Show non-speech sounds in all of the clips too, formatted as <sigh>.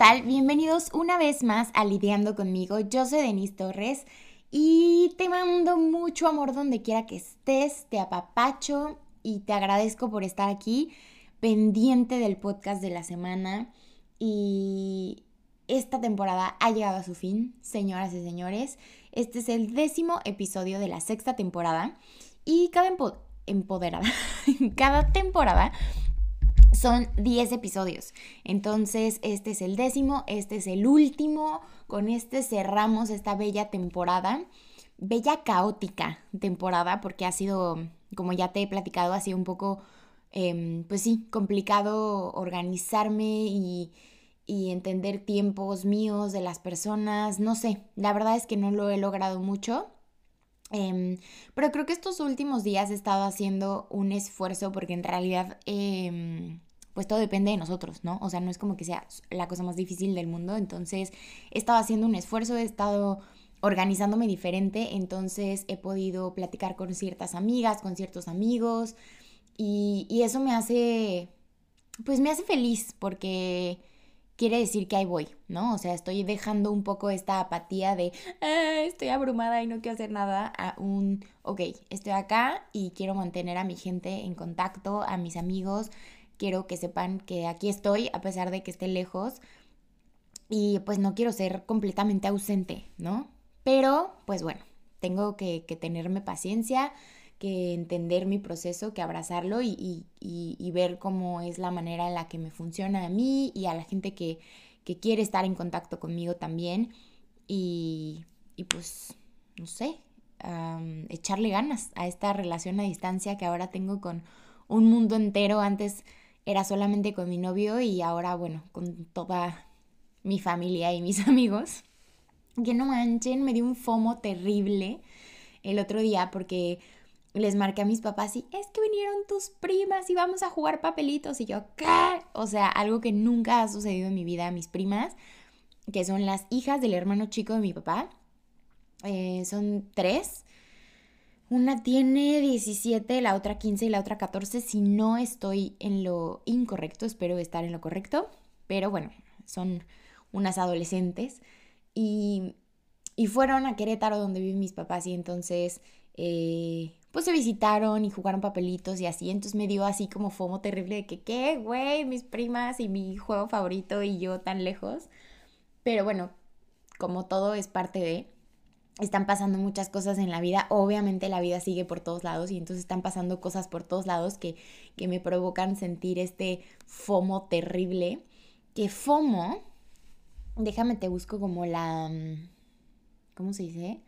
Hola, ¿qué tal? Bienvenidos una vez más a Lidiando conmigo. Yo soy Denise Torres y te mando mucho amor donde quiera que estés, te apapacho y te agradezco por estar aquí pendiente del podcast de la semana y esta temporada ha llegado a su fin, señoras y señores. Este es el décimo episodio de la sexta temporada y cada empoderada, <laughs> cada temporada son 10 episodios. Entonces, este es el décimo, este es el último. Con este cerramos esta bella temporada. Bella caótica temporada, porque ha sido, como ya te he platicado, ha sido un poco, em, pues sí, complicado organizarme y, y entender tiempos míos de las personas. No sé, la verdad es que no lo he logrado mucho. Em, pero creo que estos últimos días he estado haciendo un esfuerzo porque en realidad em, pues todo depende de nosotros, ¿no? O sea, no es como que sea la cosa más difícil del mundo, entonces he estado haciendo un esfuerzo, he estado organizándome diferente, entonces he podido platicar con ciertas amigas, con ciertos amigos. Y, y eso me hace, pues me hace feliz porque quiere decir que ahí voy, ¿no? O sea, estoy dejando un poco esta apatía de ah, estoy abrumada y no quiero hacer nada a un, ok, estoy acá y quiero mantener a mi gente en contacto, a mis amigos, quiero que sepan que aquí estoy a pesar de que esté lejos y pues no quiero ser completamente ausente, ¿no? Pero pues bueno, tengo que, tenerme paciencia, que entender mi proceso, que abrazarlo y, ver cómo es la manera en la que me funciona a mí y a la gente que, quiere estar en contacto conmigo también. Y, pues, no sé, echarle ganas a esta relación a distancia que ahora tengo con un mundo entero. Antes era solamente con mi novio y ahora, bueno, con toda mi familia y mis <laughs> amigos. Que no manchen, me dio un fomo terrible el otro día porque les marqué a mis papás y es que vinieron tus primas y vamos a jugar papelitos y yo, ¿qué? O sea, algo que nunca ha sucedido en mi vida a mis primas, que son las hijas del hermano chico de mi papá. Eh, son tres una tiene 17, la otra 15 y la otra 14. Si no estoy en lo incorrecto, espero estar en lo correcto. Pero bueno, son unas adolescentes. Y, fueron a Querétaro donde viven mis papás y entonces eh, pues se visitaron y jugaron papelitos y así. Entonces me dio así como fomo terrible de que, ¿qué, güey? Mis primas y mi juego favorito y yo tan lejos. Pero bueno, como todo es parte de están pasando muchas cosas en la vida. Obviamente la vida sigue por todos lados y entonces están pasando cosas por todos lados que, me provocan sentir este FOMO terrible. Que FOMO, déjame te busco como la... Mm, ¿Cómo se dice?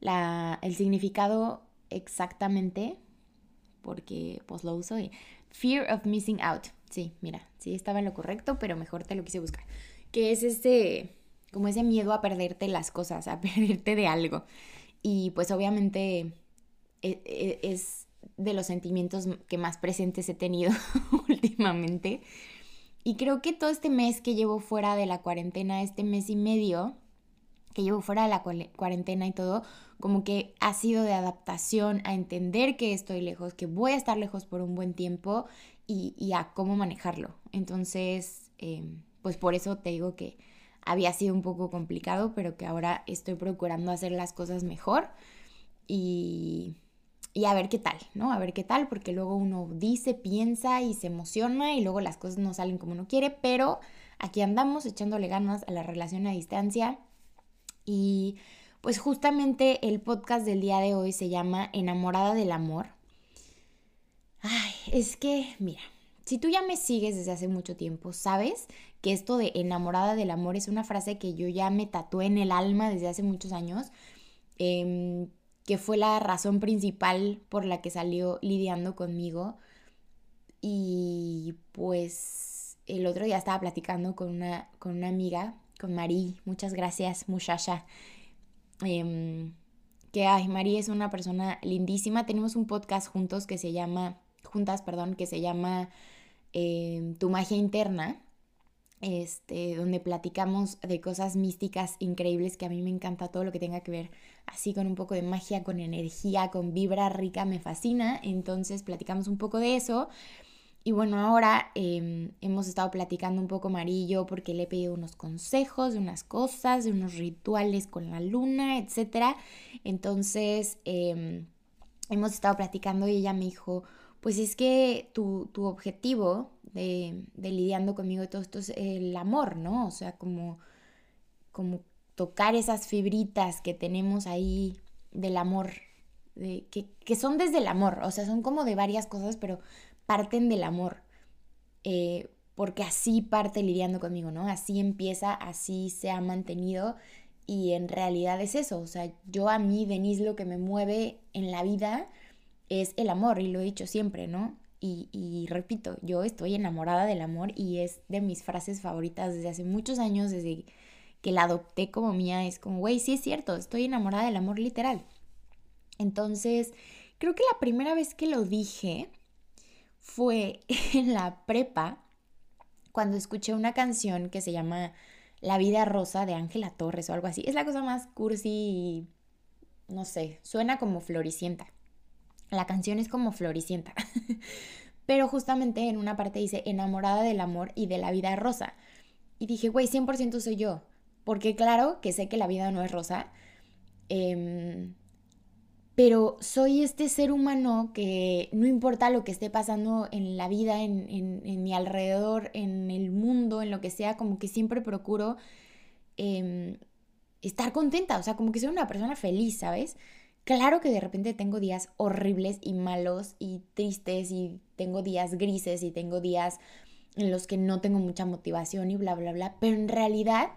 La, el significado exactamente, porque pues lo uso y... Fear of missing out. Sí, mira, sí estaba en lo correcto, pero mejor te lo quise buscar. Que es este como ese miedo a perderte las cosas, a <laughs> perderte de algo. Y pues obviamente e, e, es de los sentimientos que más presentes he tenido <laughs> últimamente. Y creo que todo este mes que llevo fuera de la cuarentena, este mes y medio que llevo fuera de la cuarentena y todo, como que ha sido de adaptación a entender que estoy lejos, que voy a estar lejos por un buen tiempo y, a cómo manejarlo. Entonces, em, pues por eso te digo que había sido un poco complicado, pero que ahora estoy procurando hacer las cosas mejor y, y a ver qué tal, ¿no? A ver qué tal, porque luego uno dice, piensa y se emociona y luego las cosas no salen como uno quiere, pero aquí andamos echándole ganas a la relación a distancia y pues justamente el podcast del día de hoy se llama Enamorada del Amor. Ay, es que, mira, si tú ya me sigues desde hace mucho tiempo, sabes que esto de enamorada del amor es una frase que yo ya me tatué en el alma desde hace muchos años, em, que fue la razón principal por la que salió lidiando conmigo. Y pues el otro día estaba platicando con una, con una amiga, con Marí, muchas gracias, muchacha. Em, que ay, Marí es una persona lindísima. Tenemos un podcast juntos que se llama, juntas, perdón, que se llama em, Tu magia interna este, donde platicamos de cosas místicas increíbles que a mí me encanta todo lo que tenga que ver así con un poco de magia, con energía, con vibra rica, me fascina. Entonces platicamos un poco de eso y bueno, ahora em, hemos estado platicando un poco amarillo porque le he pedido unos consejos de unas cosas, de unos rituales con la luna, etc. Entonces, em, hemos estado platicando y ella me dijo, pues es que tu, objetivo de, lidiando conmigo y todo esto es el amor, ¿no? O sea, como, como tocar esas fibritas que tenemos ahí del amor, de, que, que son desde el amor, o sea, son como de varias cosas, pero parten del amor. Eh, porque así parte lidiando conmigo, ¿no? Así empieza, así se ha mantenido y en realidad es eso, o sea, yo a mí, Denise, lo que me mueve en la vida es el amor y lo he dicho siempre, ¿no? Y, y, repito, yo estoy enamorada del amor y es de mis frases favoritas desde hace muchos años, desde que la adopté como mía, es como, güey, sí es cierto, estoy enamorada del amor literal. Entonces, creo que la primera vez que lo dije, fue <laughs> en la prepa cuando escuché una canción que se llama La vida rosa de Ángela Torres o algo así. Es la cosa más cursi y no sé, suena como floricienta. La canción es como floricienta. <laughs> Pero justamente en una parte dice enamorada del amor y de la vida rosa. Y dije, güey, 100% soy yo. Porque claro que sé que la vida no es rosa. Eh, pero soy este ser humano que no importa lo que esté pasando en la vida, en, mi alrededor, en el mundo, en lo que sea, como que siempre procuro em, estar contenta, o sea, como que soy una persona feliz, ¿sabes? Claro que de repente tengo días horribles y malos y tristes y tengo días grises y tengo días en los que no tengo mucha motivación y bla, bla, bla, pero en realidad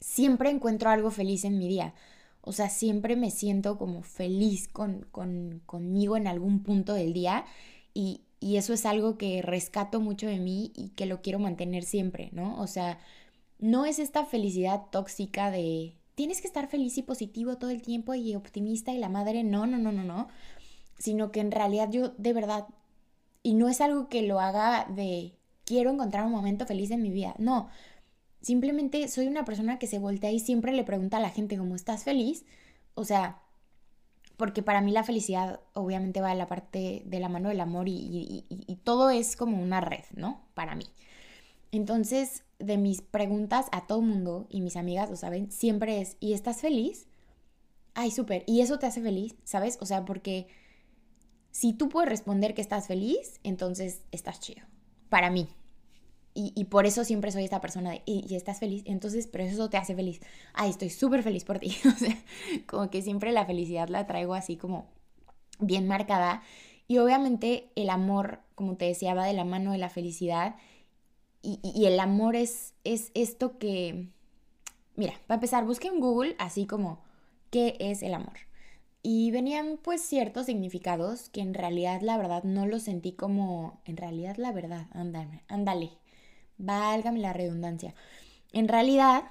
siempre encuentro algo feliz en mi día. O sea, siempre me siento como feliz con, conmigo en algún punto del día y, y eso es algo que rescato mucho de mí y que lo quiero mantener siempre, ¿no? O sea, no es esta felicidad tóxica de tienes que estar feliz y positivo todo el tiempo y optimista y la madre, no, no, no, no, no, sino que en realidad yo de verdad, y no es algo que lo haga de quiero encontrar un momento feliz en mi vida, no, Simplemente soy una persona que se voltea y siempre le pregunta a la gente cómo estás feliz. O sea, porque para mí la felicidad obviamente va de la parte de la mano del amor y, todo es como una red, ¿no? Para mí. Entonces, de mis preguntas a todo mundo, y mis amigas lo saben, siempre es, ¿y estás feliz? Ay, súper. ¿Y eso te hace feliz? ¿Sabes? O sea, porque si tú puedes responder que estás feliz, entonces estás chido. Para mí, y, por eso siempre soy esta persona de, y, estás feliz, entonces, pero eso te hace feliz. Ay, estoy súper feliz por ti. <laughs> o sea, como que siempre la felicidad la traigo así como bien marcada. Y obviamente el amor, como te decía, va de la mano de la felicidad. Y, y el amor es, es esto que... Mira, para empezar, busqué en Google así como, ¿qué es el amor? Y venían pues ciertos significados que en realidad la verdad no los sentí como, en realidad la verdad, ándale, ándale, válgame la redundancia. En realidad,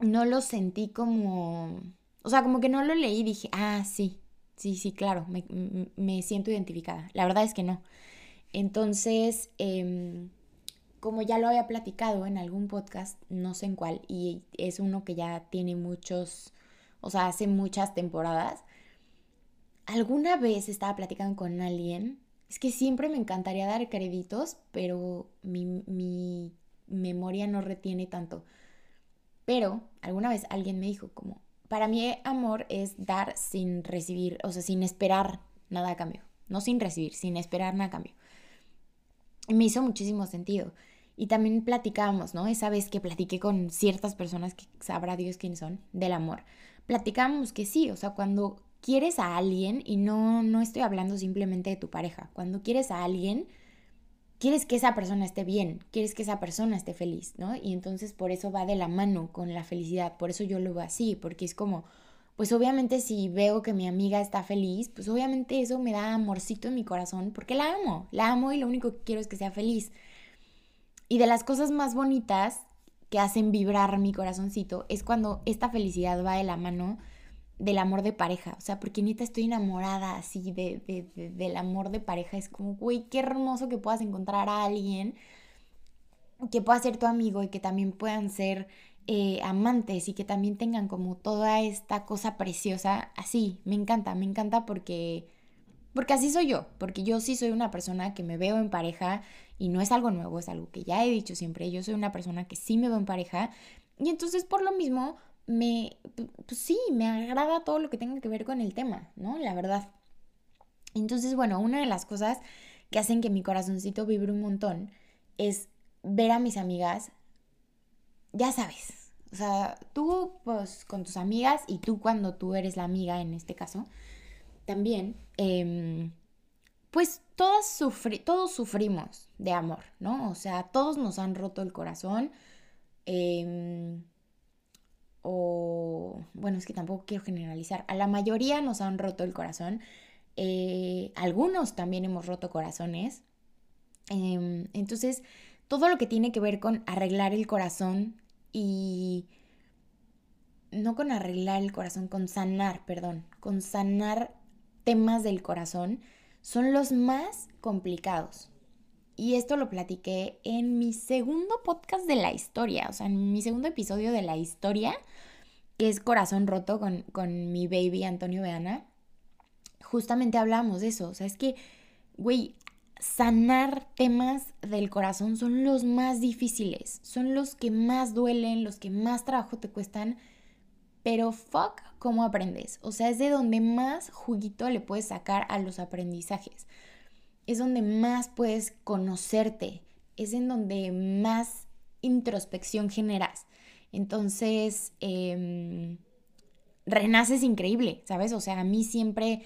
no lo sentí como, o sea, como que no lo leí y dije, ah, sí, sí, sí, claro, me, siento identificada. La verdad es que no. Entonces, em, como ya lo había platicado en algún podcast, no sé en cuál, y es uno que ya tiene muchos, o sea, hace muchas temporadas, alguna vez estaba platicando con alguien es que siempre me encantaría dar créditos, pero mi, memoria no retiene tanto. Pero alguna vez alguien me dijo como, para mí amor es dar sin recibir, o sea, sin esperar nada a cambio. No sin recibir, sin esperar nada a cambio. Y me hizo muchísimo sentido. Y también platicábamos, ¿no? Esa vez que platiqué con ciertas personas que sabrá Dios quiénes son, del amor. Platicábamos que sí, o sea, cuando quieres a alguien, y no, no estoy hablando simplemente de tu pareja, cuando quieres a alguien, quieres que esa persona esté bien, quieres que esa persona esté feliz, ¿no? Y entonces por eso va de la mano con la felicidad, por eso yo lo veo así, porque es como, pues obviamente si veo que mi amiga está feliz, pues obviamente eso me da amorcito en mi corazón, porque la amo, la amo y lo único que quiero es que sea feliz. Y de las cosas más bonitas que hacen vibrar mi corazoncito es cuando esta felicidad va de la mano del amor de pareja. O sea, porque neta estoy enamorada así de, del amor de pareja. Es como, güey, qué hermoso que puedas encontrar a alguien que pueda ser tu amigo y que también puedan ser eh, amantes y que también tengan como toda esta cosa preciosa así. Me encanta, me encanta porque Porque así soy yo, porque yo sí soy una persona que me veo en pareja y no es algo nuevo, es algo que ya he dicho siempre, yo soy una persona que sí me veo en pareja y entonces por lo mismo me, pues sí, me agrada todo lo que tenga que ver con el tema, ¿no? La verdad. Entonces, bueno, una de las cosas que hacen que mi corazoncito vibre un montón es ver a mis amigas, ya sabes, o sea, tú pues con tus amigas y tú cuando tú eres la amiga en este caso, también, em, pues todas todos sufrimos de amor, ¿no? O sea, todos nos han roto el corazón. Em, o, bueno, es que tampoco quiero generalizar. A la mayoría nos han roto el corazón. Eh, algunos también hemos roto corazones. Em, entonces, todo lo que tiene que ver con arreglar el corazón y... No con arreglar el corazón, con sanar, perdón, con sanar temas del corazón son los más complicados. Y esto lo platiqué en mi segundo podcast de la historia, o sea, en mi segundo episodio de la historia, que es Corazón Roto con, con mi baby Antonio Beana. Justamente hablamos de eso, o sea, es que, güey, sanar temas del corazón son los más difíciles, son los que más duelen, los que más trabajo te cuestan, pero fuck cómo aprendes. O sea, es de donde más juguito le puedes sacar a los aprendizajes. Es donde más puedes conocerte. Es en donde más introspección generas. Entonces, eh, renaces increíble, ¿sabes? O sea, a mí siempre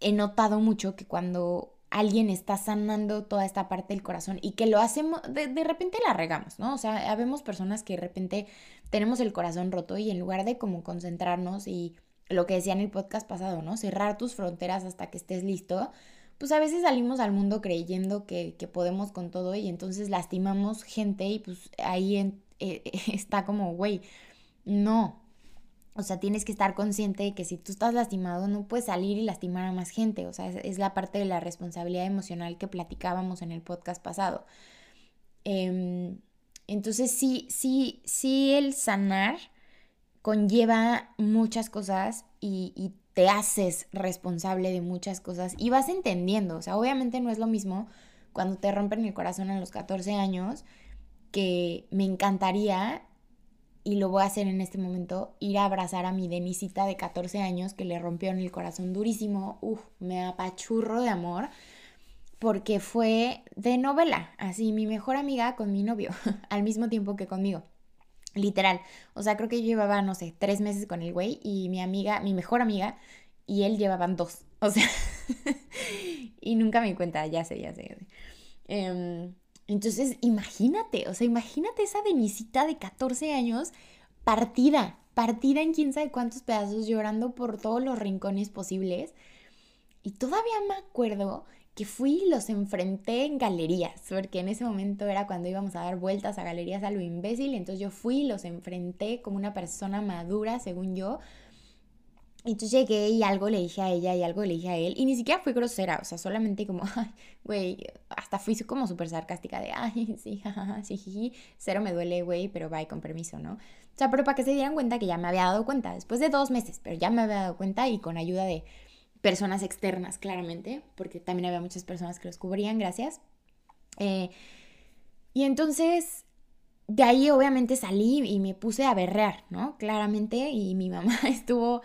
he notado mucho que cuando alguien está sanando toda esta parte del corazón y que lo hacemos, de, de, repente la regamos, ¿no? O sea, habemos personas que de repente tenemos el corazón roto y en lugar de como concentrarnos y lo que decía en el podcast pasado, ¿no? Cerrar tus fronteras hasta que estés listo, pues a veces salimos al mundo creyendo que, que podemos con todo y entonces lastimamos gente y pues ahí eh, <laughs> está como, güey, no, o sea, tienes que estar consciente de que si tú estás lastimado no puedes salir y lastimar a más gente. O sea, es, la parte de la responsabilidad emocional que platicábamos en el podcast pasado. Em, entonces sí, sí, sí el sanar conlleva muchas cosas y, y te haces responsable de muchas cosas y vas entendiendo. O sea, obviamente no es lo mismo cuando te rompen el corazón a los 14 años que me encantaría y lo voy a hacer en este momento, ir a abrazar a mi Denisita de 14 años que le rompió en el corazón durísimo, uf, me apachurro de amor, porque fue de novela, así mi mejor amiga con mi novio, <laughs> al mismo tiempo que conmigo. Literal, o sea, creo que yo llevaba, no sé, tres meses con el güey y mi amiga, mi mejor amiga, y él llevaban dos, <laughs> o sea, y nunca me cuenta, ya sé, ya sé. Ya sé. Em, entonces, imagínate, o sea, imagínate esa Denisita de 14 años partida, partida en quién sabe cuántos pedazos, llorando por todos los rincones posibles. Y todavía me acuerdo que fui y los enfrenté en galerías, porque en ese momento era cuando íbamos a dar vueltas a galerías a lo imbécil, entonces yo fui y los enfrenté como una persona madura, según yo, y entonces llegué y algo le dije a ella y algo le dije a él. Y ni siquiera fui grosera, o sea, solamente como, <laughs> ay, güey, hasta fui como súper sarcástica de, ay, <laughs> sí, jajaja, sí, jiji, cero me duele, güey, pero bye, con permiso, ¿no? O sea, pero para que se dieran cuenta que ya me había dado cuenta, después de dos meses, pero ya me había dado cuenta y con ayuda de personas externas, claramente, porque también había muchas personas que los cubrían, gracias. Eh, y entonces, de ahí obviamente salí y me puse a berrear, ¿no? Claramente, y mi <laughs> mamá estuvo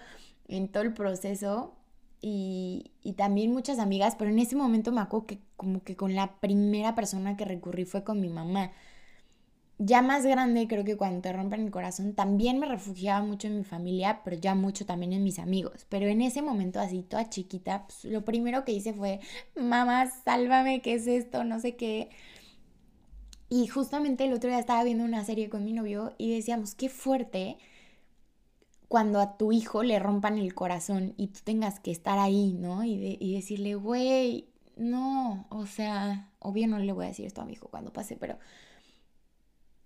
en todo el proceso y, y, también muchas amigas, pero en ese momento me acuerdo que como que con la primera persona que recurrí fue con mi mamá. Ya más grande, creo que cuando te rompen el corazón, también me refugiaba mucho en mi familia, pero ya mucho también en mis amigos. Pero en ese momento, así toda chiquita, pues, lo primero que hice fue, mamá, sálvame, ¿qué es esto? No sé qué. Y justamente el otro día estaba viendo una serie con mi novio y decíamos, qué fuerte cuando a tu hijo le rompan el corazón y tú tengas que estar ahí, ¿no? Y, y decirle, güey, no, o sea, obvio no le voy a decir esto a mi hijo cuando pase, pero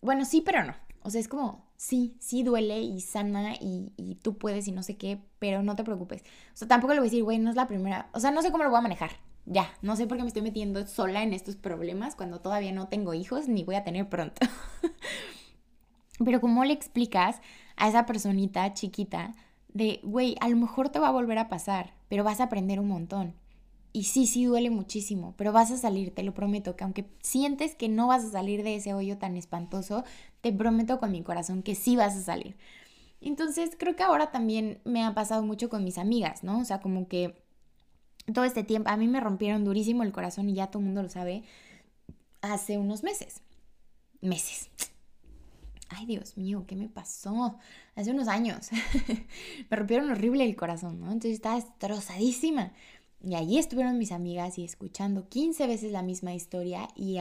bueno, sí, pero no. O sea, es como, sí, sí duele y sana y, y, tú puedes y no sé qué, pero no te preocupes. O sea, tampoco le voy a decir, güey, no es la primera. O sea, no sé cómo lo voy a manejar. Ya, no sé por qué me estoy metiendo sola en estos problemas cuando todavía no tengo hijos ni voy a tener pronto. <laughs> pero ¿cómo le explicas a esa personita chiquita de, güey, a lo mejor te va a volver a pasar, pero vas a aprender un montón. Y sí, sí duele muchísimo, pero vas a salir, te lo prometo, que aunque sientes que no vas a salir de ese hoyo tan espantoso, te prometo con mi corazón que sí vas a salir. Entonces creo que ahora también me ha pasado mucho con mis amigas, ¿no? O sea, como que todo este tiempo, a mí me rompieron durísimo el corazón y ya todo el mundo lo sabe, hace unos meses. Meses. Ay, Dios mío, ¿qué me pasó? Hace unos años. <laughs> me rompieron horrible el corazón, ¿no? Entonces estaba destrozadísima. Y allí estuvieron mis amigas y escuchando 15 veces la misma historia y,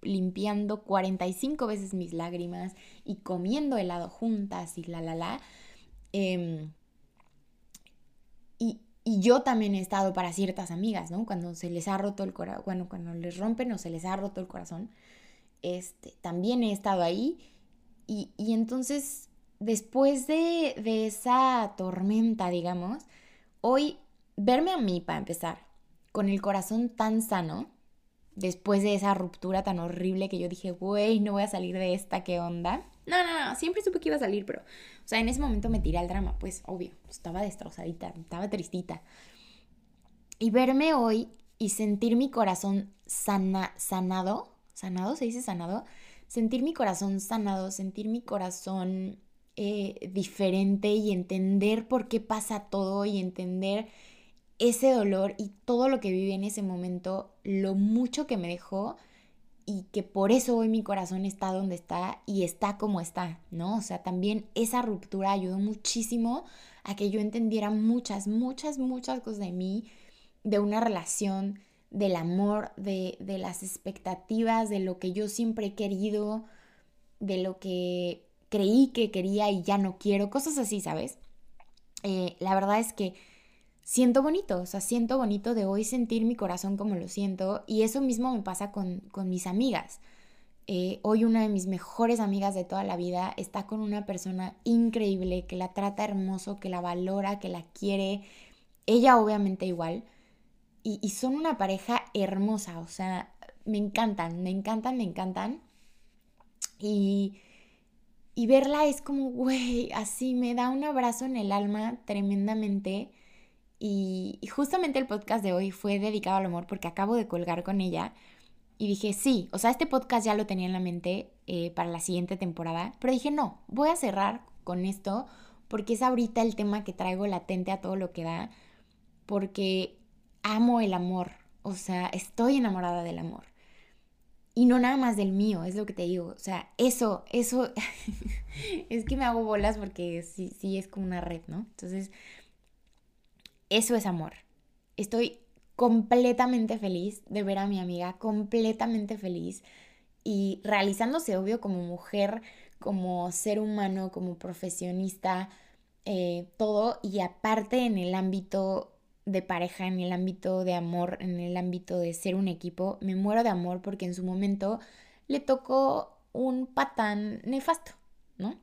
limpiando 45 veces mis lágrimas y comiendo helado juntas y la, la, la. Em, y, y, yo también he estado para ciertas amigas, ¿no? Cuando se les ha roto el corazón, bueno, cuando les rompen o se les ha roto el corazón, este, también he estado ahí. Y, y entonces, después de, de esa tormenta, digamos, hoy verme a mí, para empezar, con el corazón tan sano, después de esa ruptura tan horrible que yo dije, güey, no voy a salir de esta, ¿qué onda? No, no, no, siempre supe que iba a salir, pero, o sea, en ese momento me tiré al drama, pues, obvio, estaba destrozadita, estaba tristita. Y verme hoy y sentir mi corazón sana, sanado, sanado, se dice sanado, sentir mi corazón sanado, sentir mi corazón eh, diferente y entender por qué pasa todo y entender ese dolor y todo lo que viví en ese momento, lo mucho que me dejó y que por eso hoy mi corazón está donde está y está como está, ¿no? O sea, también esa ruptura ayudó muchísimo a que yo entendiera muchas, muchas, muchas cosas de mí, de una relación, del amor, de, de las expectativas, de lo que yo siempre he querido, de lo que creí que quería y ya no quiero, cosas así, ¿sabes? Eh, la verdad es que siento bonito, o sea, siento bonito de hoy sentir mi corazón como lo siento y eso mismo me pasa con, mis amigas. Eh, hoy una de mis mejores amigas de toda la vida está con una persona increíble que la trata hermoso, que la valora, que la quiere, ella obviamente igual, y, y son una pareja hermosa, o sea, me encantan, me encantan, me encantan. Y, y verla es como, güey, así me da un abrazo en el alma tremendamente y, justamente el podcast de hoy fue dedicado al amor porque acabo de colgar con ella y dije, sí, o sea, este podcast ya lo tenía en la mente eh, para la siguiente temporada, pero dije, no, voy a cerrar con esto porque es ahorita el tema que traigo latente a todo lo que da, porque amo el amor, o sea, estoy enamorada del amor. Y no nada más del mío, es lo que te digo. O sea, eso, eso, <laughs> es que me hago bolas porque sí, sí es como una red, ¿no? Entonces, eso es amor. Estoy completamente feliz de ver a mi amiga, completamente feliz y realizándose, obvio, como mujer, como ser humano, como profesionista, eh, todo y aparte en el ámbito de pareja, en el ámbito de amor, en el ámbito de ser un equipo, me muero de amor porque en su momento le tocó un patán nefasto, ¿no?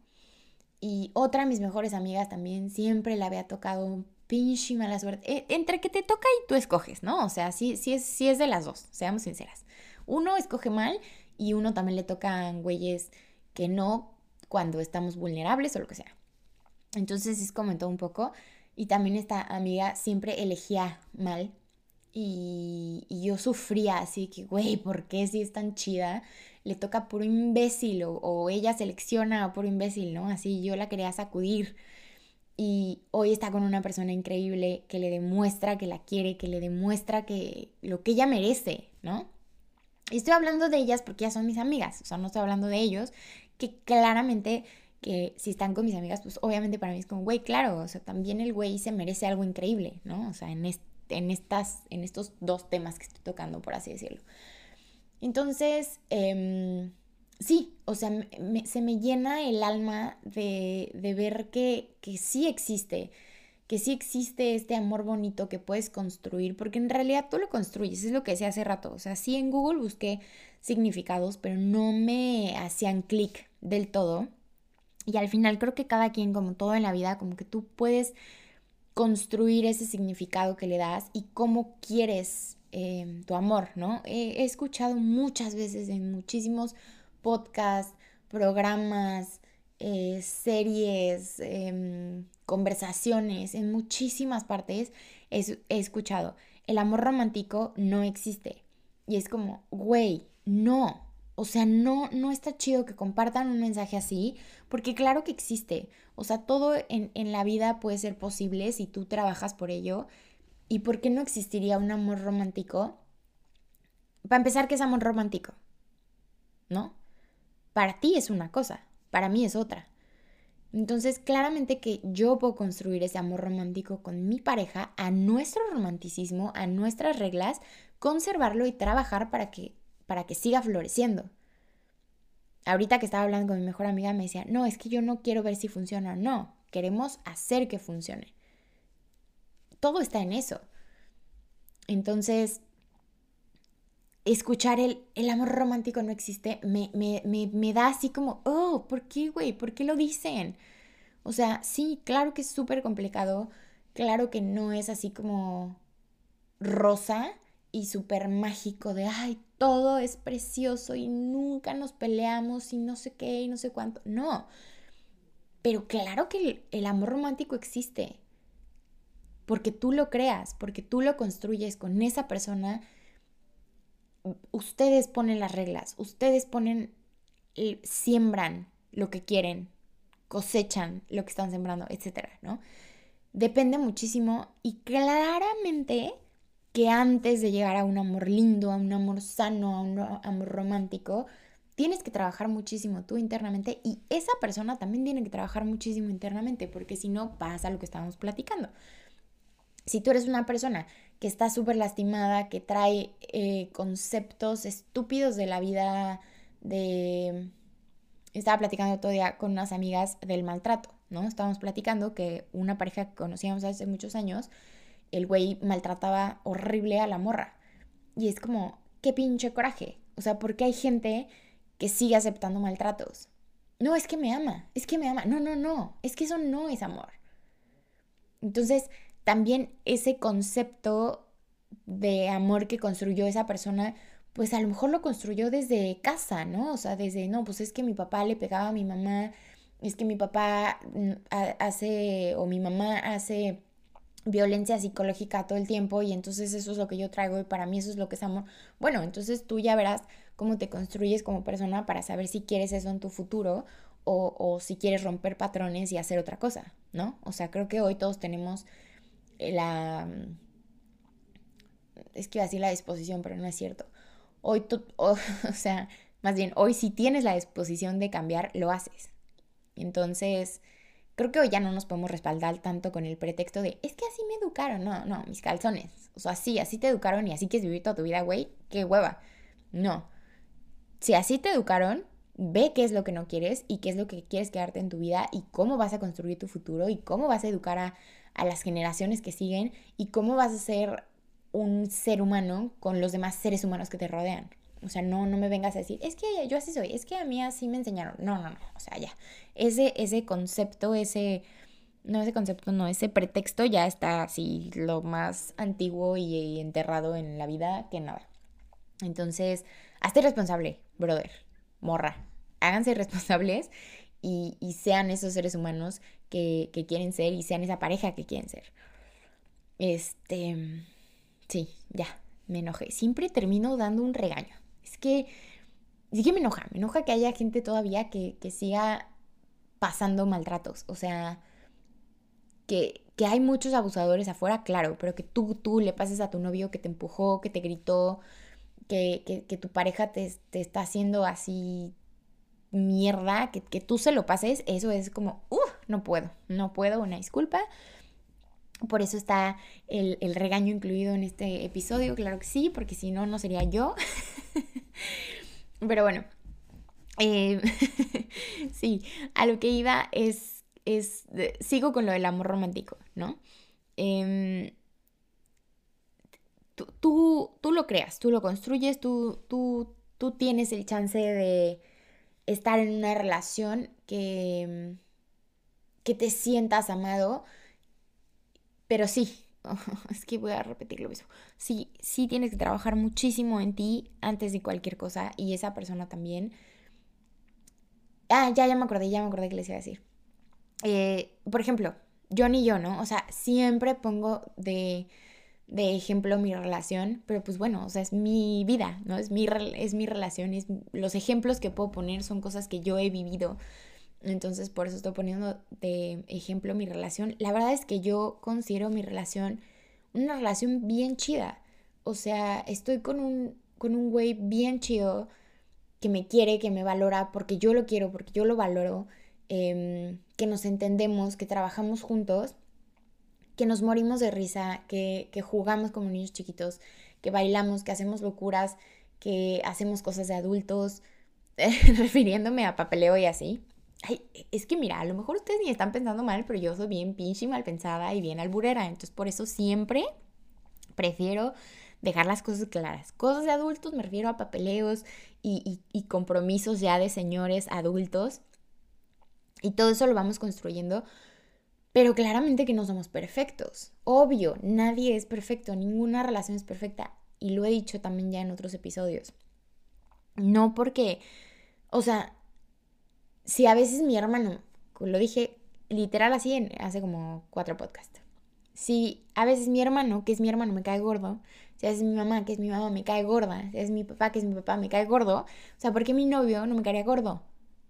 Y otra de mis mejores amigas también siempre le había tocado un pinche mala suerte. E, entre que te toca y tú escoges, ¿no? O sea, sí, sí, es, sí es de las dos, seamos sinceras. Uno escoge mal y uno también le tocan güeyes que no cuando estamos vulnerables o lo que sea. Entonces es comentó un poco. Y también esta amiga siempre elegía mal. Y, yo sufría así que, güey, ¿por qué si es tan chida? Le toca puro imbécil o, o ella selecciona a puro imbécil, ¿no? Así yo la quería sacudir y hoy está con una persona increíble que le demuestra que la quiere, que le demuestra que lo que ella merece, ¿no? Y estoy hablando de ellas porque ya son mis amigas, o sea, no estoy hablando de ellos, que claramente que si están con mis amigas, pues obviamente para mí es como, güey, claro, o sea, también el güey se merece algo increíble, ¿no? O sea, en, en, estas, en estos dos temas que estoy tocando, por así decirlo. Entonces, eh, sí, o sea, se me llena el alma de, ver que, que, sí existe, que sí existe este amor bonito que puedes construir, porque en realidad tú lo construyes, es lo que decía hace rato, o sea, sí en Google busqué significados, pero no me hacían clic del todo. Y al final creo que cada quien, como todo en la vida, como que tú puedes construir ese significado que le das y cómo quieres eh, tu amor, ¿no? he escuchado muchas veces en muchísimos podcasts, programas, eh, series, em, conversaciones, en muchísimas partes he, escuchado. el amor romántico no existe. Y es como, güey, no. O sea, no, no está chido que compartan un mensaje así, porque claro que existe. O sea, todo en, en la vida puede ser posible si tú trabajas por ello. ¿Y por qué no existiría un amor romántico? Para empezar, ¿qué es amor romántico? ¿No? Para ti es una cosa, para mí es otra. Entonces, claramente que yo puedo construir ese amor romántico con mi pareja a nuestro romanticismo, a nuestras reglas, conservarlo y trabajar para que, para que siga floreciendo. Ahorita que estaba hablando con mi mejor amiga me decía, no, es que yo no quiero ver si funciona. No, queremos hacer que funcione. Todo está en eso. Entonces, escuchar el, el amor romántico no existe, me, me, me, me da así como, oh, ¿por qué, güey? ¿Por qué lo dicen? O sea, sí, claro que es súper complicado, claro que no es así como rosa y súper mágico de, ay, todo es precioso y nunca nos peleamos y no sé qué y no sé cuánto. No, pero claro que el, el amor romántico existe, porque tú lo creas, porque tú lo construyes con esa persona ustedes ponen las reglas, ustedes ponen, siembran lo que quieren, cosechan lo que están sembrando, etcétera, ¿no? Depende muchísimo y claramente que antes de llegar a un amor lindo, a un amor sano, a un amor romántico, tienes que trabajar muchísimo tú internamente y esa persona también tiene que trabajar muchísimo internamente porque si no pasa lo que estábamos platicando. Si tú eres una persona que está súper lastimada, que trae eh, conceptos estúpidos de la vida de... Estaba platicando todo día con unas amigas del maltrato, ¿no? Estábamos platicando que una pareja que conocíamos hace muchos años, el güey maltrataba horrible a la morra. Y es como, qué pinche coraje. O sea, porque hay gente que sigue aceptando maltratos. No, es que me ama, es que me ama. No, no, no, es que eso no es amor. Entonces, también ese concepto de amor que construyó esa persona, pues a lo mejor lo construyó desde casa, ¿no? O sea, desde, no, pues es que mi papá le pegaba a mi mamá, es que mi papá mm, hace, o mi mamá hace violencia psicológica todo el tiempo y entonces eso es lo que yo traigo y para mí eso es lo que es amor. Bueno, entonces tú ya verás cómo te construyes como persona para saber si quieres eso en tu futuro o, o si quieres romper patrones y hacer otra cosa, ¿no? O sea, creo que hoy todos tenemos la... Es que iba a decir la disposición, pero no es cierto. Hoy tú, <laughs> o, sea, más bien, hoy si tienes la disposición de cambiar, lo haces. Entonces, creo que hoy ya no nos podemos respaldar tanto con el pretexto de, es que así me educaron. No, no, mis calzones. O sea, sí, así te educaron y así quieres vivir toda tu vida, güey. Qué hueva. No. Si así te educaron, ve qué es lo que no quieres y qué es lo que quieres quedarte en tu vida y cómo vas a construir tu futuro y cómo vas a educar a, a las generaciones que siguen y cómo vas a ser un ser humano con los demás seres humanos que te rodean. O sea, no, no me vengas a decir, es que yo así soy, es que a mí así me enseñaron. No, no, no, o sea, ya. Ese, ese concepto, ese, no ese concepto, no, ese pretexto ya está así lo más antiguo y enterrado en la vida que nada. Entonces, hazte responsable, brother, morra. Háganse responsables y, sean esos seres humanos que, quieren ser y sean esa pareja que quieren ser. Este, sí, ya, me enojé. Siempre termino dando un regaño. Es que, sí que me enoja, me enoja que haya gente todavía que, siga pasando maltratos. O sea, que, hay muchos abusadores afuera, claro, pero que tú, tú le pases a tu novio que te empujó, que te gritó, que, que, tu pareja te, te, está haciendo así mierda, que, que, tú se lo pases, eso es como, uff, no puedo, no puedo, una disculpa. Por eso está el, regaño incluido en este episodio, claro que sí, porque si no, no sería yo. <laughs> Pero bueno, eh, <laughs> sí, a lo que iba es, es, sigo con lo del amor romántico, ¿no? Em, tú, tú, lo creas, tú lo construyes, tú, tú, tú tienes el chance de estar en una relación que que te sientas amado, pero sí, <laughs> es que voy a repetir lo mismo. Sí, sí tienes que trabajar muchísimo en ti antes de cualquier cosa y esa persona también. Ah, ya, ya me acordé, ya me acordé que les iba a decir. Eh, por ejemplo, yo ni yo, ¿no? O sea, siempre pongo de, de ejemplo mi relación, pero pues bueno, o sea, es mi vida, ¿no? Es mi, es mi relación, es, los ejemplos que puedo poner son cosas que yo he vivido. Entonces, por eso estoy poniendo de ejemplo mi relación. La verdad es que yo considero mi relación una relación bien chida. O sea, estoy con un, con un güey bien chido que me quiere, que me valora, porque yo lo quiero, porque yo lo valoro, em, que nos entendemos, que trabajamos juntos que nos morimos de risa, que, jugamos como niños chiquitos, que bailamos, que hacemos locuras, que hacemos cosas de adultos, <laughs> refiriéndome a papeleo y así. Ay, es que mira, a lo mejor ustedes ni están pensando mal, pero yo soy bien pinche mal pensada y bien alburera. Entonces, por eso siempre prefiero dejar las cosas claras. Cosas de adultos me refiero a papeleos y, y compromisos ya de señores adultos. Y todo eso lo vamos construyendo pero claramente que no somos perfectos. Obvio, nadie es perfecto, ninguna relación es perfecta. Y lo he dicho también ya en otros episodios. No porque, o sea, si a veces mi hermano, lo dije literal así en, hace como cuatro podcasts. Si a veces mi hermano, que es mi hermano, me cae gordo, si a veces mi mamá, que es mi mamá, me cae gorda, si a veces mi papá, que es mi papá, me cae gordo, o sea, ¿por qué mi novio no me caería gordo?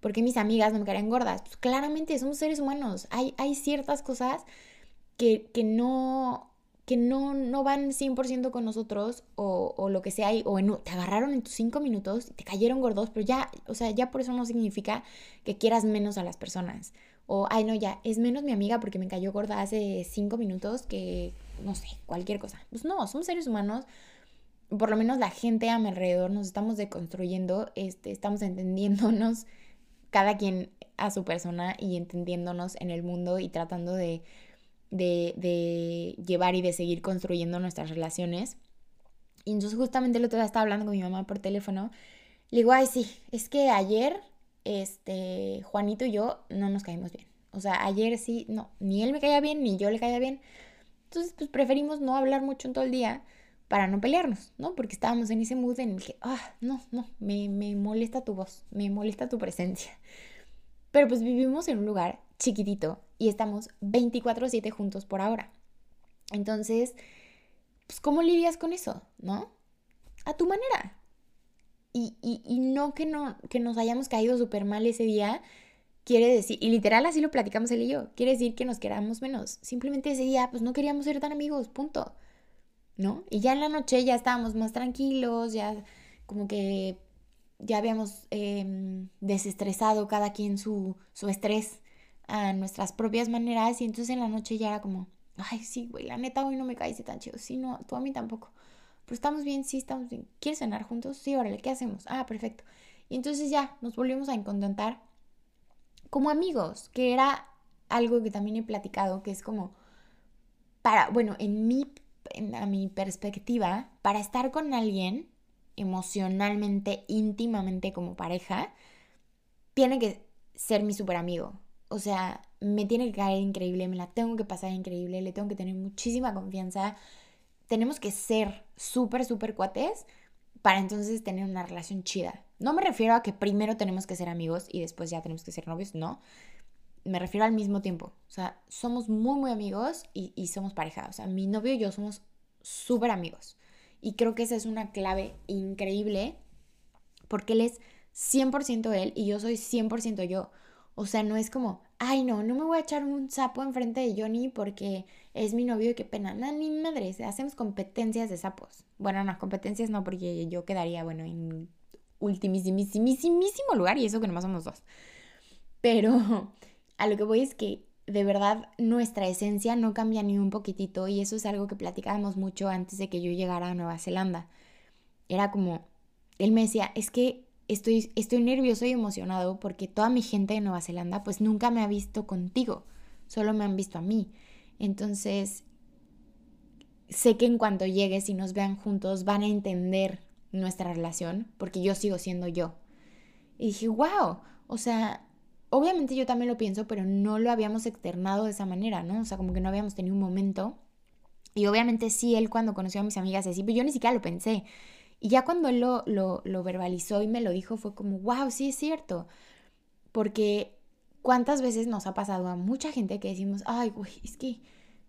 ¿Por qué mis amigas no me caerían gordas? Pues claramente somos seres humanos. Hay, hay ciertas cosas que, no, que no, no van 100% con nosotros o, o, lo que sea, o en, te agarraron en tus cinco minutos, te cayeron gordos, pero ya, o sea, ya por eso no significa que quieras menos a las personas. O, ay, no, ya, es menos mi amiga porque me cayó gorda hace cinco minutos que, no sé, cualquier cosa. Pues no, somos seres humanos. Por lo menos la gente a mi alrededor nos estamos deconstruyendo, este, estamos <laughs> entendiéndonos cada quien a su persona y entendiéndonos en el mundo y tratando de, de, llevar y de seguir construyendo nuestras relaciones. Y entonces justamente el otro día estaba hablando con mi mamá por teléfono. Le digo, ay, sí, es que ayer, este, Juanito y yo no nos caímos bien. O sea, ayer sí, no, ni él me caía bien, ni yo le caía bien. Entonces, pues preferimos no hablar mucho en todo el día para no pelearnos, ¿no? Porque estábamos en ese mood en el que, ah, no, no, me, me molesta tu voz, me molesta tu presencia. Pero pues vivimos en un lugar chiquitito y estamos 24/7 juntos por ahora. Entonces, pues ¿cómo lidias con eso, no? A tu manera. Y, y, y no, que no que nos hayamos caído súper mal ese día, quiere decir, y literal así lo platicamos él y yo, quiere decir que nos queramos menos. Simplemente ese día, pues no queríamos ser tan amigos, punto. ¿No? Y ya en la noche ya estábamos más tranquilos, ya como que ya habíamos em, desestresado cada quien su, su estrés a nuestras propias maneras y entonces en la noche ya era como, ay, sí, güey, la neta hoy no me caíste tan chido, sí, no, tú a mí tampoco, pero estamos bien, sí, estamos bien, ¿quieres cenar juntos? Sí, órale, ¿qué hacemos? Ah, perfecto. Y entonces ya nos volvimos a encontentar como amigos, que era algo que también he platicado, que es como, para, bueno, en mi a mi perspectiva, para estar con alguien emocionalmente, íntimamente como pareja, tiene que ser mi super amigo. O sea, me tiene que caer increíble, me la tengo que pasar increíble, le tengo que tener muchísima confianza. Tenemos que ser súper, súper cuates para entonces tener una relación chida. No me refiero a que primero tenemos que ser amigos y después ya tenemos que ser novios, no me refiero al mismo tiempo. O sea, somos muy, muy amigos y, somos pareja. O sea, mi novio y yo somos súper amigos. Y creo que esa es una clave increíble porque él es 100% él y yo soy 100% yo. O sea, no es como, ay, no, no me voy a echar un sapo enfrente de Johnny porque es mi novio y qué pena. No, ni madre, hacemos competencias de sapos. Bueno, no, competencias no, porque yo quedaría, bueno, en ultimísimo lugar y eso que nomás somos dos. Pero a lo que voy es que de verdad nuestra esencia no cambia ni un poquitito y eso es algo que platicábamos mucho antes de que yo llegara a Nueva Zelanda. Era como, él me decía, es que estoy, estoy nervioso y emocionado porque toda mi gente de Nueva Zelanda pues nunca me ha visto contigo, solo me han visto a mí. Entonces, sé que en cuanto llegues y nos vean juntos van a entender nuestra relación porque yo sigo siendo yo. Y dije, wow, o sea, obviamente yo también lo pienso, pero no lo habíamos externado de esa manera, ¿no? O sea, como que no habíamos tenido un momento. Y obviamente sí, él cuando conoció a mis amigas así, pero yo ni siquiera lo pensé. Y ya cuando él lo, lo, verbalizó y me lo dijo, fue como, wow, sí es cierto. Porque cuántas veces nos ha pasado a mucha gente que decimos, ay, güey, es que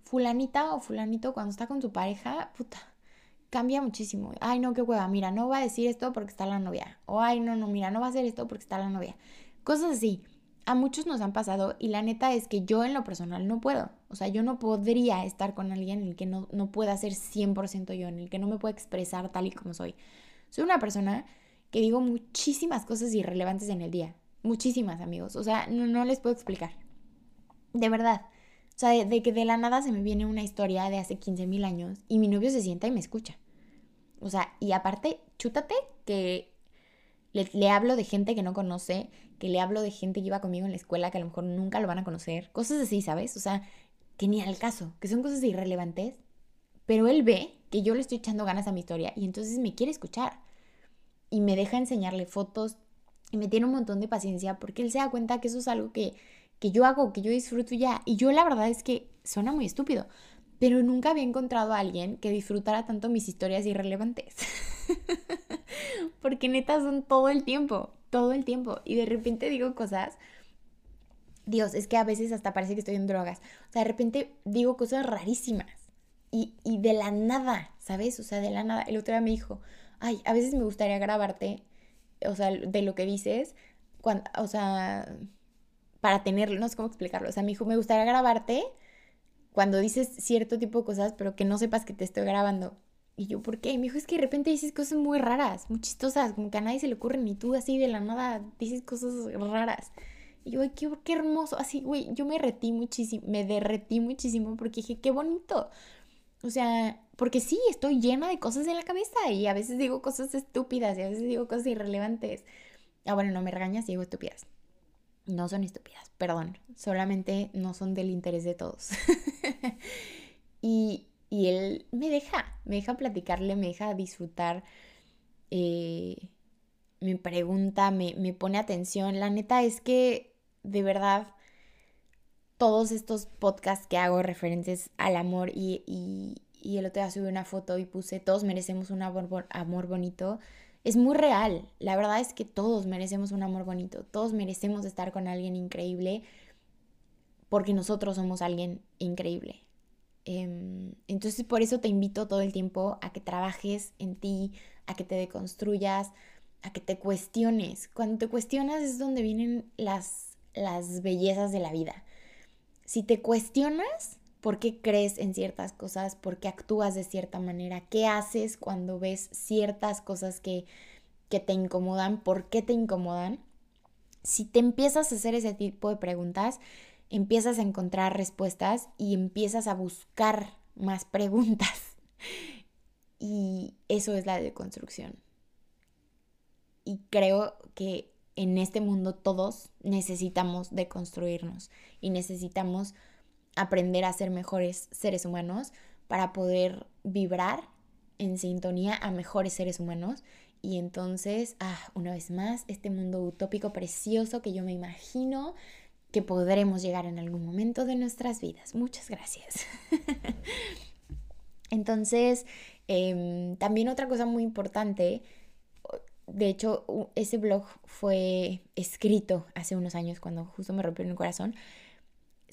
fulanita o fulanito cuando está con su pareja, puta, cambia muchísimo. Ay, no, qué hueva, mira, no va a decir esto porque está la novia. O ay, no, no, mira, no va a hacer esto porque está la novia. Cosas así. A muchos nos han pasado y la neta es que yo en lo personal no puedo. O sea, yo no podría estar con alguien en el que no, no pueda ser 100% yo, en el que no me pueda expresar tal y como soy. Soy una persona que digo muchísimas cosas irrelevantes en el día. Muchísimas, amigos. O sea, no, no les puedo explicar. De verdad. O sea, de, que de la nada se me viene una historia de hace 15 mil años y mi novio se sienta y me escucha. O sea, y aparte, chútate que le, hablo de gente que no conoce, que le hablo de gente que iba conmigo en la escuela que a lo mejor nunca lo van a conocer. Cosas así, ¿sabes? O sea, que ni al caso, que son cosas irrelevantes. Pero él ve que yo le estoy echando ganas a mi historia y entonces me quiere escuchar. Y me deja enseñarle fotos y me tiene un montón de paciencia porque él se da cuenta que eso es algo que que yo hago, que yo disfruto ya. Y yo la verdad es que suena muy estúpido, pero nunca había encontrado a alguien que disfrutara tanto mis historias irrelevantes. <laughs> Porque neta son todo el tiempo, todo el tiempo. Y de repente digo cosas. Dios, es que a veces hasta parece que estoy en drogas. O sea, de repente digo cosas rarísimas. Y, y de la nada, ¿sabes? O sea, de la nada. El otro día me dijo, ay, a veces me gustaría grabarte, o sea, de lo que dices, o sea, para tenerlo, no sé cómo explicarlo. O sea, me dijo, me gustaría grabarte cuando dices cierto tipo de cosas, pero que no sepas que te estoy grabando. Y yo, ¿por qué? Y me dijo, es que de repente dices cosas muy raras, muy chistosas, como que a nadie se le ocurre, ni tú así de la nada dices cosas raras. Y yo, qué, qué hermoso. Así, güey, yo me retí muchísimo, me derretí muchísimo porque dije, qué bonito. O sea, porque sí, estoy llena de cosas en la cabeza y a veces digo cosas estúpidas y a veces digo cosas irrelevantes. Ah, bueno, no me regañas y digo estúpidas no son estúpidas, perdón, solamente no son del interés de todos. <laughs> y, él me deja, me deja platicarle, me deja disfrutar, eh, me pregunta, me, pone atención. La neta es que de verdad todos estos podcasts que hago referentes al amor y, y, y el otro día subí una foto y puse todos merecemos un amor bonito es muy real. La verdad es que todos merecemos un amor bonito, todos merecemos estar con alguien increíble porque nosotros somos alguien increíble. Em, entonces por eso te invito todo el tiempo a que trabajes en ti, a que te deconstruyas, a que te cuestiones. Cuando te cuestionas es donde vienen las, las bellezas de la vida. Si te cuestionas, por qué crees en ciertas cosas, por qué actúas de cierta manera, qué haces cuando ves ciertas cosas que, que te incomodan, por qué te incomodan. Si te empiezas a hacer ese tipo de preguntas, empiezas a encontrar respuestas y empiezas a buscar más <laughs> preguntas. Y eso es la deconstrucción. Y creo que en este mundo todos necesitamos deconstruirnos y necesitamos aprender a ser mejores seres humanos para poder vibrar en sintonía a mejores seres humanos. Y entonces, ah, una vez más, este mundo utópico precioso que yo me imagino que podremos llegar en algún momento de nuestras vidas. Muchas gracias. <laughs> entonces, em, también otra cosa muy importante, de hecho, ese blog fue escrito hace unos años cuando justo me rompió el corazón,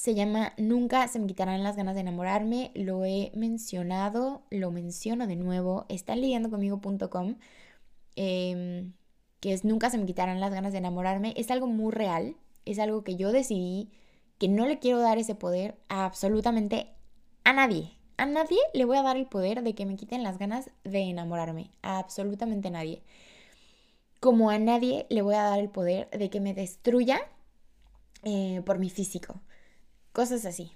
se llama Nunca se me quitarán las ganas de enamorarme. Lo he mencionado, lo menciono de nuevo. Está lidiando conmigo.com, em, que es Nunca se me quitarán las ganas de enamorarme. Es algo muy real. Es algo que yo decidí que no le quiero dar ese poder a absolutamente a nadie. A nadie le voy a dar el poder de que me quiten las ganas de enamorarme. A absolutamente nadie. Como a nadie le voy a dar el poder de que me destruya eh, por mi físico cosas así.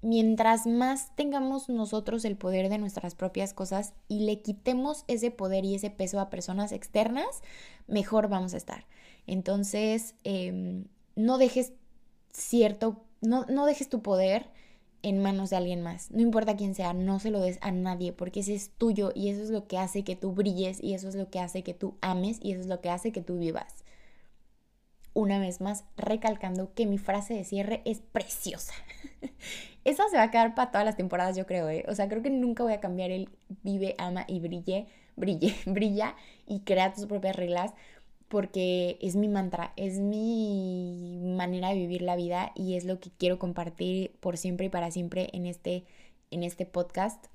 Mientras más tengamos nosotros el poder de nuestras propias cosas y le quitemos ese poder y ese peso a personas externas, mejor vamos a estar. Entonces, em, no dejes cierto, no, no dejes tu poder en manos de alguien más. No importa quién sea, no se lo des a nadie porque ese es tuyo y eso es lo que hace que tú brilles y eso es lo que hace que tú ames y eso es lo que hace que tú vivas una vez más recalcando que mi frase de cierre es preciosa. <laughs> Esa se va a quedar para todas las temporadas, yo creo, ¿eh? O sea, creo que nunca voy a cambiar el vive, ama y brille, brille, <laughs> brilla y crea tus propias reglas porque es mi mantra, es mi manera de vivir la vida y es lo que quiero compartir por siempre y para siempre en este en este podcast.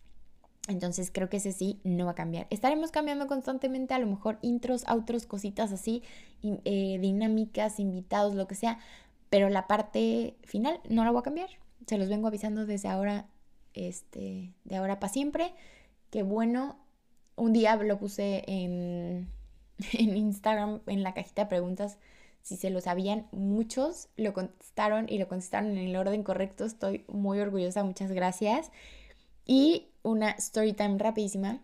Entonces creo que ese sí no va a cambiar. Estaremos cambiando constantemente, a lo mejor intros, outros, cositas así, eh, dinámicas, invitados, lo que sea, pero la parte final no la voy a cambiar. Se los vengo avisando desde ahora, este, de ahora para siempre. Que bueno, un día lo puse en, <laughs> en Instagram, en la cajita de preguntas, si se lo sabían, muchos lo contestaron y lo contestaron en el orden correcto. Estoy muy orgullosa, muchas gracias. Y una story time rapidísima.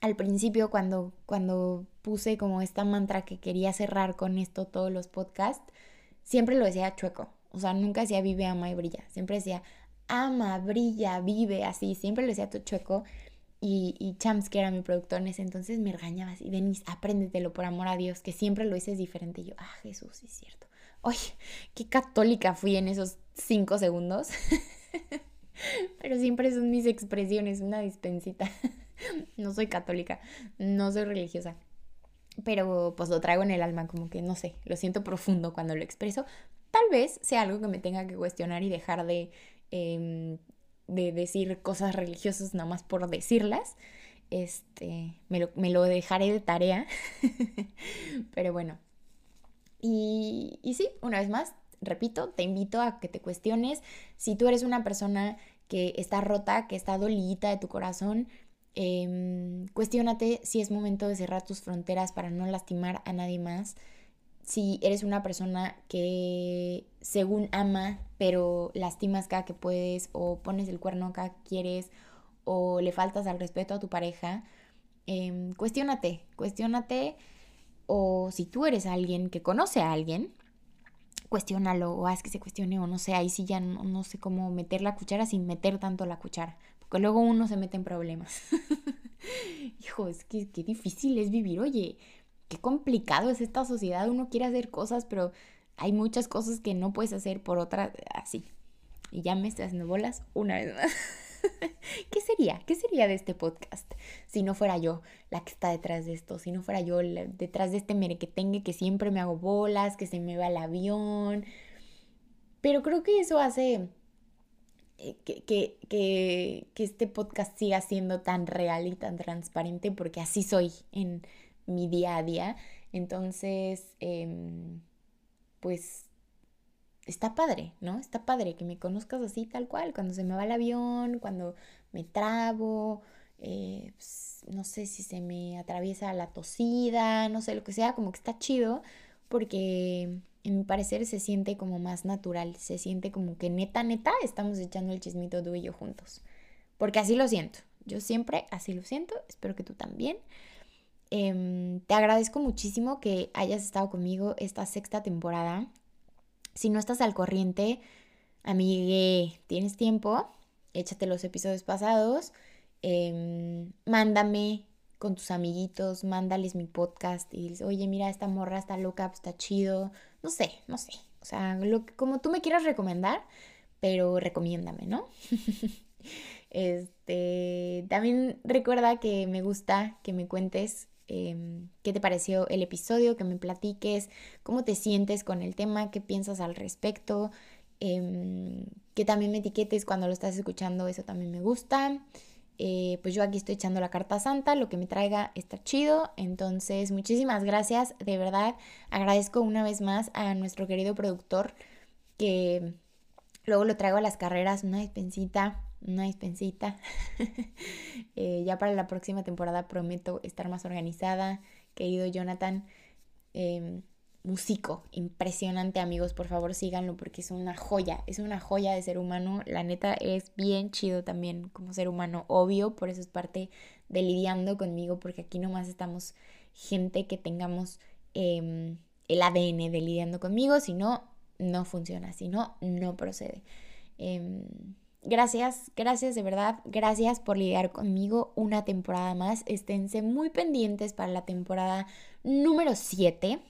Al principio, cuando, cuando puse como esta mantra que quería cerrar con esto todos los podcasts, siempre lo decía chueco. O sea, nunca decía vive, ama y brilla. Siempre decía ama, brilla, vive, así. Siempre lo decía chueco. Y, y Chams, que era mi productor en ese entonces, me regañaba así, Denis, apréndetelo por amor a Dios, que siempre lo dices diferente. Y yo, ah, Jesús, es cierto. Oye, qué católica fui en esos cinco segundos. <laughs> Pero siempre son mis expresiones, una dispensita. <laughs> no soy católica, no soy religiosa. Pero pues lo traigo en el alma, como que no sé, lo siento profundo cuando lo expreso. Tal vez sea algo que me tenga que cuestionar y dejar de, em, de decir cosas religiosas nada más por decirlas. Este, me lo, me lo dejaré de tarea. <laughs> Pero bueno. Y, y sí, una vez más, repito, te invito a que te cuestiones si tú eres una persona que está rota, que está dolida de tu corazón, eh, si es momento de cerrar tus fronteras para no lastimar a nadie más. Si eres una persona que según ama, pero lastimas cada que puedes, o pones el cuerno cada que quieres, o le faltas al respeto a tu pareja, eh, cuestiónate, cuestiónate. O si tú eres alguien que conoce a alguien, cuestiónalo o haz que se cuestione o no sé, ahí sí ya no, sé cómo meter la cuchara sin meter tanto la cuchara, porque luego uno se mete en problemas. <laughs> Hijo, es que qué difícil es vivir, oye, qué complicado es esta sociedad, uno quiere hacer cosas, pero hay muchas cosas que no puedes hacer por otra, así. Y ya me estoy haciendo bolas una vez más. <laughs> <laughs> ¿Qué sería? ¿Qué sería de este podcast si no fuera yo la que está detrás de esto? Si no fuera yo detrás de este merequetengue que siempre me hago bolas, que se me va el avión. Pero creo que eso hace eh, que, que, este podcast siga siendo tan real y tan transparente porque así soy en mi día a día. Entonces, em, pues está padre, ¿no? Está padre que me conozcas así tal cual, cuando se me va el avión, cuando me trabo, eh, pues, no sé si se me atraviesa la tosida, no sé, lo que sea, como que está chido, porque en mi parecer se siente como más natural, se siente como que neta, neta, estamos echando el chismito tú y yo juntos, porque así lo siento, yo siempre así lo siento, espero que tú también. Em, te agradezco muchísimo que hayas estado conmigo esta sexta temporada. Si no estás al corriente, amigue, tienes tiempo, échate los episodios pasados, em, mándame con tus amiguitos, mándales mi podcast y oye, mira, esta morra está loca, pues, está chido, no sé, no sé, o sea, lo como tú me quieras recomendar, pero recomiéndame, ¿no? <laughs> este, también recuerda que me gusta que me cuentes Em, qué te pareció el episodio, que me platiques cómo te sientes con el tema, qué piensas al respecto, em, que también me etiquetes cuando lo estás escuchando, eso también me gusta. Eh, pues yo aquí estoy echando la carta santa, lo que me traiga está chido. Entonces, muchísimas gracias, de verdad. Agradezco una vez más a nuestro querido productor que luego lo traigo a las carreras, una dispensita una dispensita. <laughs> Eh, ya para la próxima temporada prometo estar más organizada. Querido Jonathan, em, músico, impresionante amigos, por favor síganlo porque es una joya, es una joya de ser humano. La neta es bien chido también como ser humano, obvio, por eso es parte de lidiando conmigo porque aquí nomás estamos gente que tengamos em, el ADN de lidiando conmigo, si no, no funciona, si no, no procede. Em, Gracias, gracias de verdad, gracias por lidiar conmigo una temporada más. Esténse muy pendientes para la temporada número 7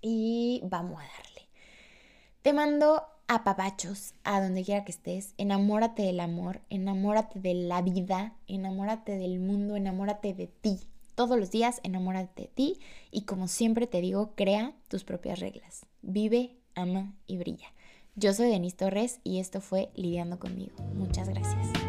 y vamos a darle. Te mando a papachos, a donde quiera que estés. Enamórate del amor, enamórate de la vida, enamórate del mundo, enamórate de ti. Todos los días enamórate de ti y como siempre te digo, crea tus propias reglas. Vive, ama y brilla. Yo soy Denise Torres y esto fue Lidiando conmigo. Muchas gracias.